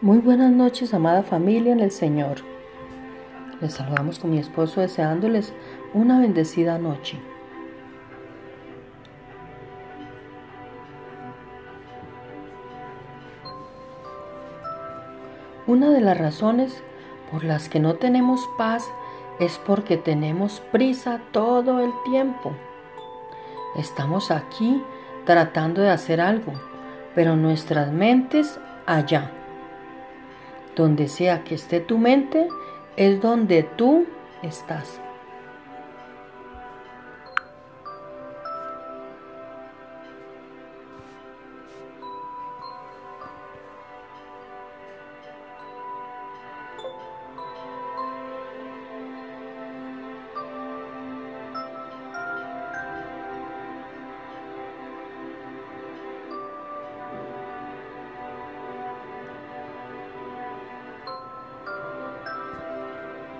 Muy buenas noches, amada familia en el Señor. Les saludamos con mi esposo deseándoles una bendecida noche. Una de las razones por las que no tenemos paz es porque tenemos prisa todo el tiempo. Estamos aquí tratando de hacer algo, pero nuestras mentes allá donde sea que esté tu mente, es donde tú estás.